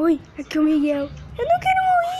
Oi, aqui é o Miguel. Eu não quero morrer.